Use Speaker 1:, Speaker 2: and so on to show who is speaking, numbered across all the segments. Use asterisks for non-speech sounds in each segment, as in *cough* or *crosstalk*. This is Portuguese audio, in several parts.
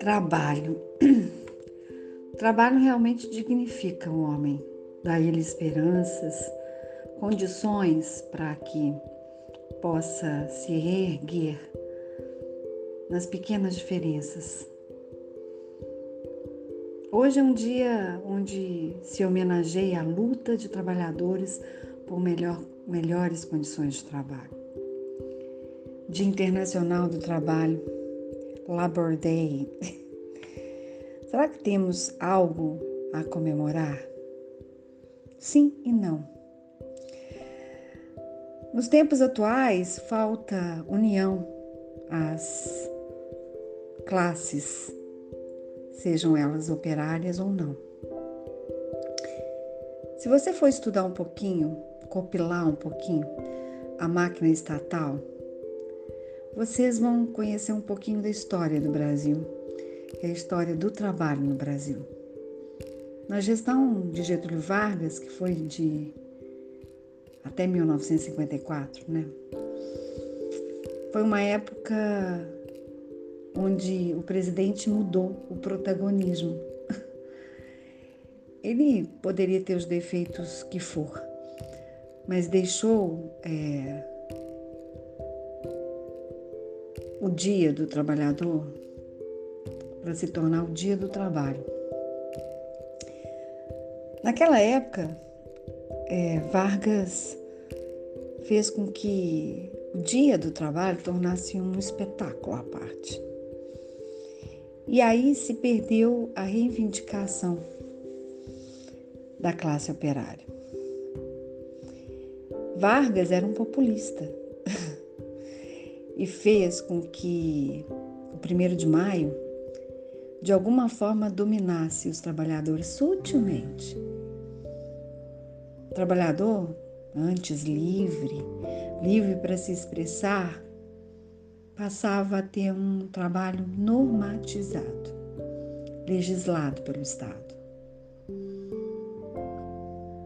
Speaker 1: Trabalho. *clears throat* Trabalho realmente dignifica o homem, dá ele esperanças, condições para que possa se reerguer nas pequenas diferenças. Hoje é um dia onde se homenageia a luta de trabalhadores por melhor, melhores condições de trabalho. Dia Internacional do Trabalho, Labor Day. *laughs* Será que temos algo a comemorar? Sim e não. Nos tempos atuais, falta união às classes, sejam elas operárias ou não. Se você for estudar um pouquinho, compilar um pouquinho a máquina estatal, vocês vão conhecer um pouquinho da história do Brasil, que é a história do trabalho no Brasil. Na gestão de Getúlio Vargas, que foi de até 1954, né? Foi uma época onde o presidente mudou o protagonismo. *laughs* Ele poderia ter os defeitos que for, mas deixou é, o dia do trabalhador para se tornar o dia do trabalho. Naquela época, é, Vargas fez com que o dia do trabalho tornasse um espetáculo à parte. E aí se perdeu a reivindicação da classe operária. Vargas era um populista e fez com que o primeiro de maio de alguma forma dominasse os trabalhadores sutilmente trabalhador, antes livre, livre para se expressar, passava a ter um trabalho normatizado, legislado pelo Estado.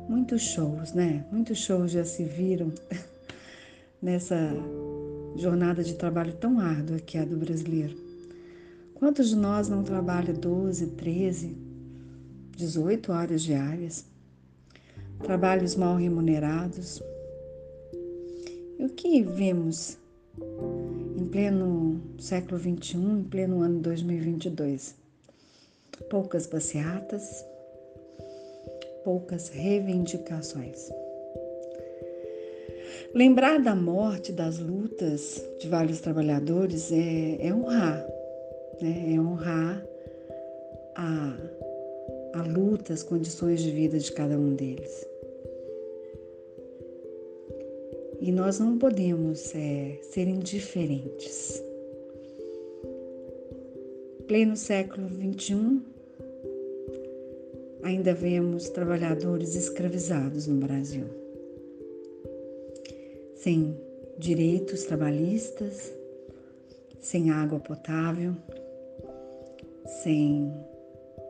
Speaker 1: Muitos shows, né? Muitos shows já se viram *laughs* nessa jornada de trabalho tão árdua que é a do brasileiro. Quantos de nós não trabalham 12, 13, 18 horas diárias? trabalhos mal remunerados. E o que vemos em pleno século XXI, em pleno ano 2022? Poucas passeatas, poucas reivindicações. Lembrar da morte, das lutas de vários trabalhadores é, é honrar, né? é honrar a, a luta, as condições de vida de cada um deles. E nós não podemos é, ser indiferentes. Pleno século XXI, ainda vemos trabalhadores escravizados no Brasil, sem direitos trabalhistas, sem água potável, sem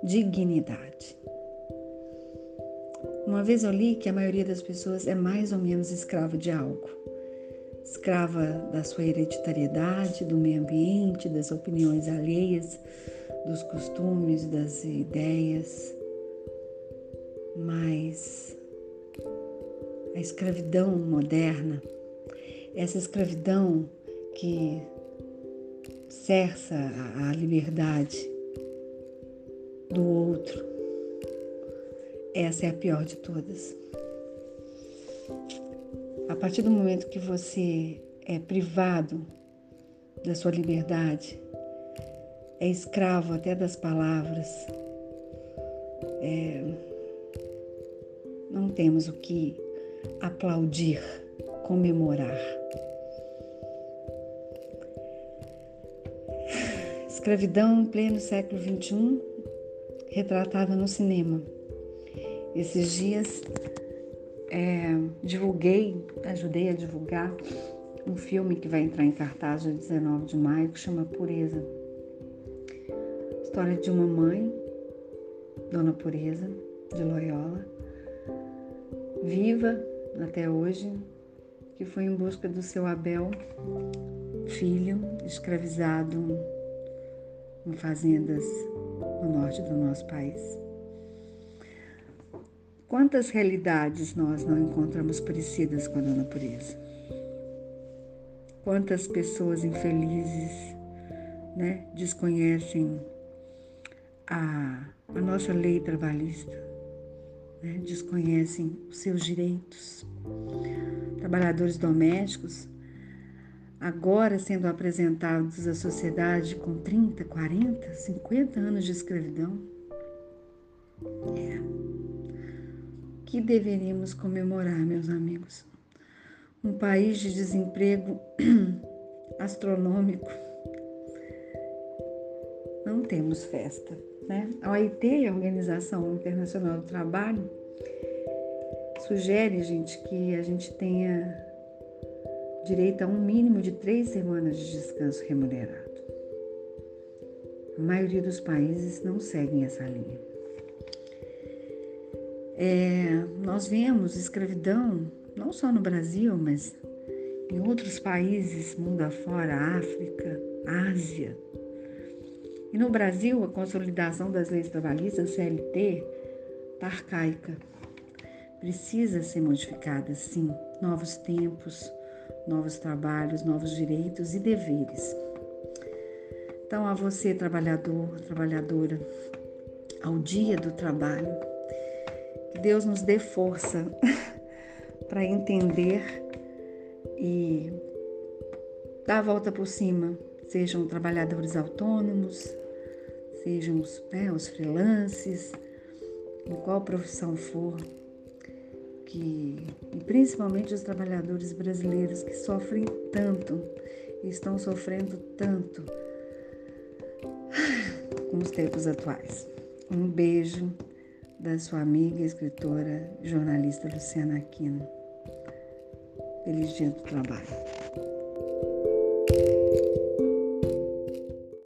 Speaker 1: dignidade. Uma vez eu li que a maioria das pessoas é mais ou menos escrava de algo. Escrava da sua hereditariedade, do meio ambiente, das opiniões alheias, dos costumes, das ideias. Mas a escravidão moderna, essa escravidão que cerça a liberdade do outro, essa é a pior de todas. A partir do momento que você é privado da sua liberdade, é escravo até das palavras, é, não temos o que aplaudir, comemorar. Escravidão em pleno século XXI, retratada no cinema. Esses dias é, divulguei, ajudei a divulgar um filme que vai entrar em cartaz no 19 de maio que chama Pureza. História de uma mãe, Dona Pureza, de Loyola, viva até hoje, que foi em busca do seu Abel, filho, escravizado em fazendas no norte do nosso país. Quantas realidades nós não encontramos parecidas com a da natureza? Quantas pessoas infelizes né, desconhecem a, a nossa lei trabalhista, né, desconhecem os seus direitos. Trabalhadores domésticos, agora sendo apresentados à sociedade com 30, 40, 50 anos de escravidão. É. Que deveríamos comemorar, meus amigos? Um país de desemprego *clears throat* astronômico. Não temos festa. Né? A OIT, a Organização Internacional do Trabalho, sugere, gente, que a gente tenha direito a um mínimo de três semanas de descanso remunerado. A maioria dos países não seguem essa linha. É, nós vemos escravidão não só no Brasil, mas em outros países, mundo afora, África, Ásia, e no Brasil, a consolidação das leis trabalhistas, CLT, está arcaica. Precisa ser modificada, sim. Novos tempos, novos trabalhos, novos direitos e deveres. Então, a você, trabalhador, trabalhadora, ao dia do trabalho, que Deus nos dê força *laughs* para entender e dar a volta por cima. Sejam trabalhadores autônomos, sejam os, né, os freelances, em qual profissão for, que, principalmente os trabalhadores brasileiros que sofrem tanto estão sofrendo tanto *sighs* com os tempos atuais. Um beijo da sua amiga, escritora, jornalista Luciana Aquino. Feliz dia do trabalho.